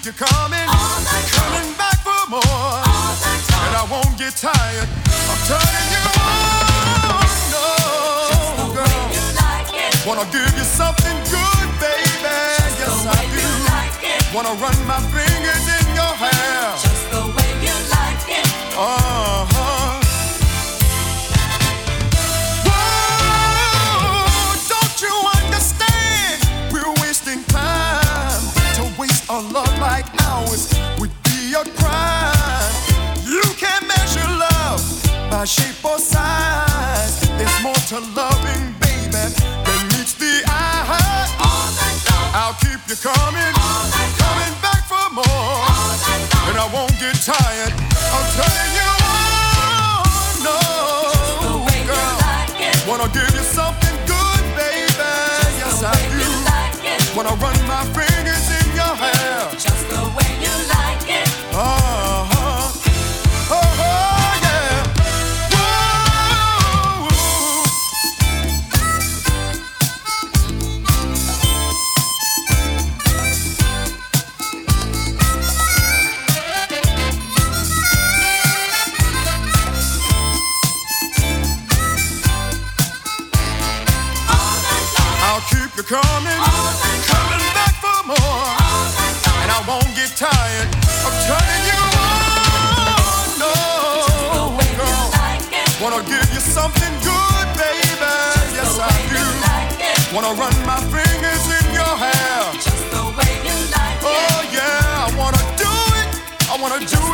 I'll keep you coming, All night long. coming back for more, All night long. and I won't get tired of turning you on. No, girl. You like it. Wanna give you something good, baby. Yes, the I way do. you like it. Wanna run my fingers in your hair. Just the way you like it. Uh-huh. Whoa, by shape or size. There's more to loving, baby, than meets the eye. All night long. I'll keep you coming, All night long. coming back for more. All night long. And I won't get tired of turning you on. No, way you girl. Wanna give you something good, baby. Yes, I do. you like it. Wanna run I'll keep you coming, oh night long. coming back for more. Oh long. And I won't get tired of turning you on. No, The way you girl. Wanna give you something good, baby. Yes, I do. Wanna run my fingers in your hair. Just the way you like oh, it. Oh, yeah, I wanna do it. I wanna do it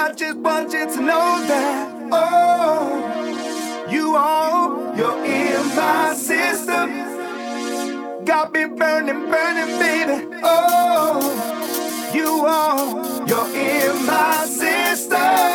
I just want you to know that, oh, you are, you're in my system. Got me burning, burning, baby. Oh, you are, you're in my system.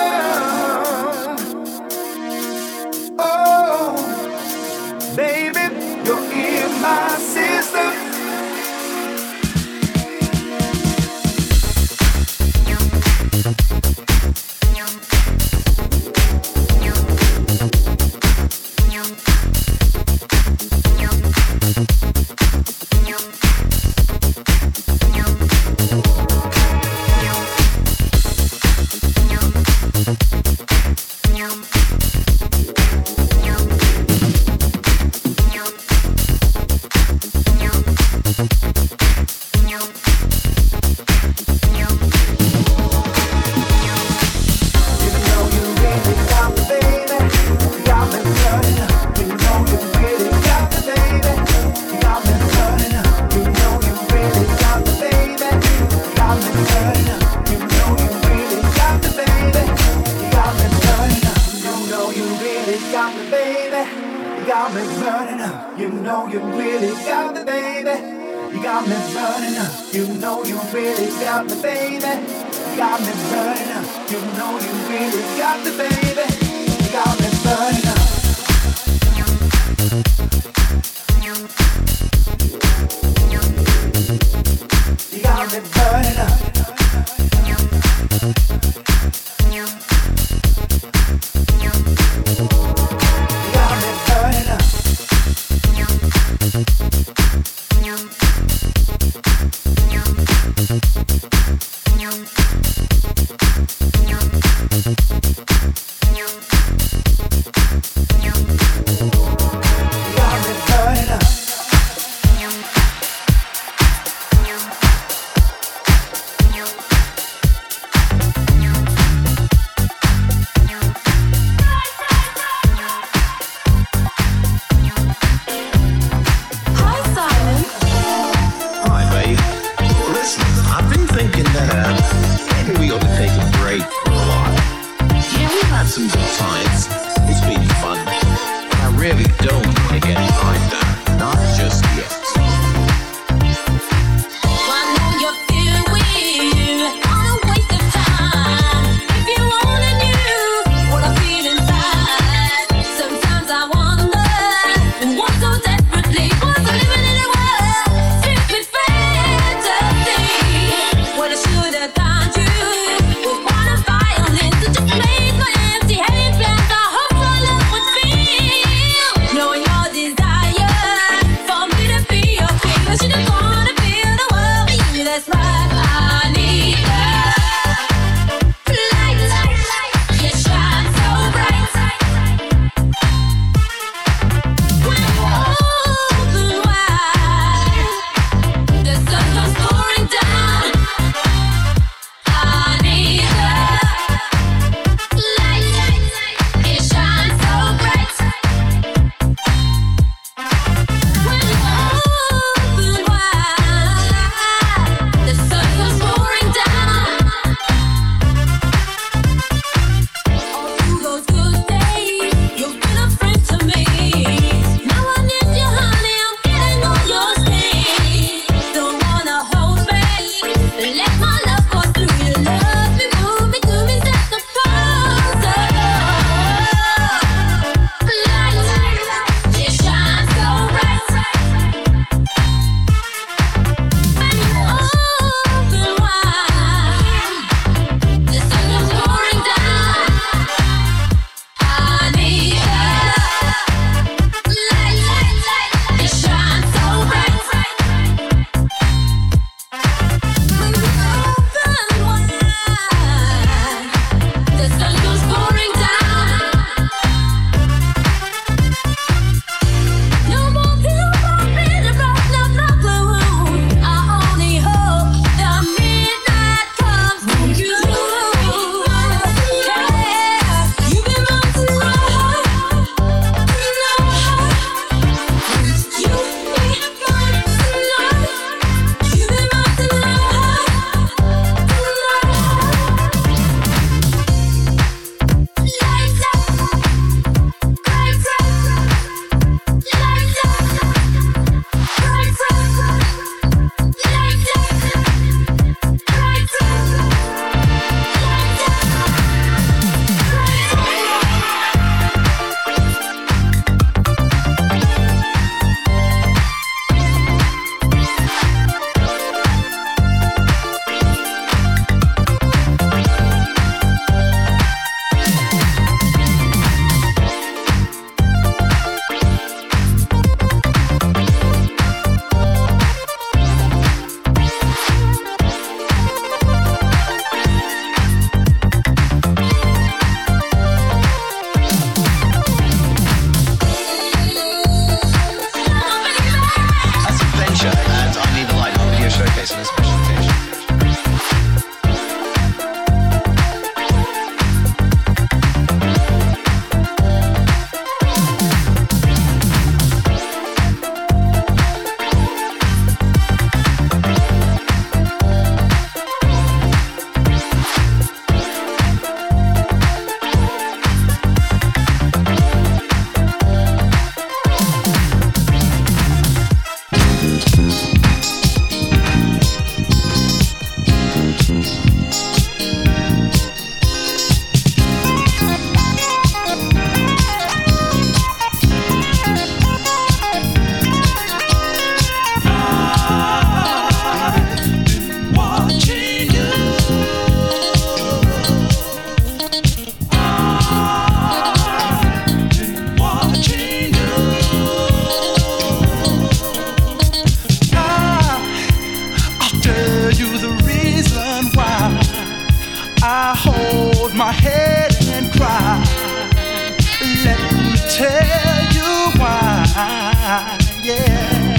Let me tell you why. Yeah.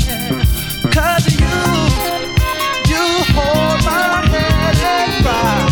Cause you, you hold my head right.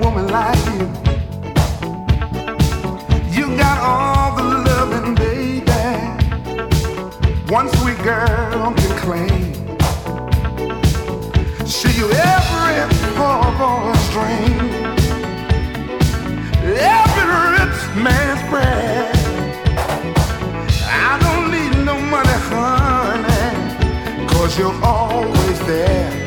woman like you. You got all the loving, baby. One sweet girl can claim. She you every horrible string, every rich man's prayer. I don't need no money, honey, you you're always there.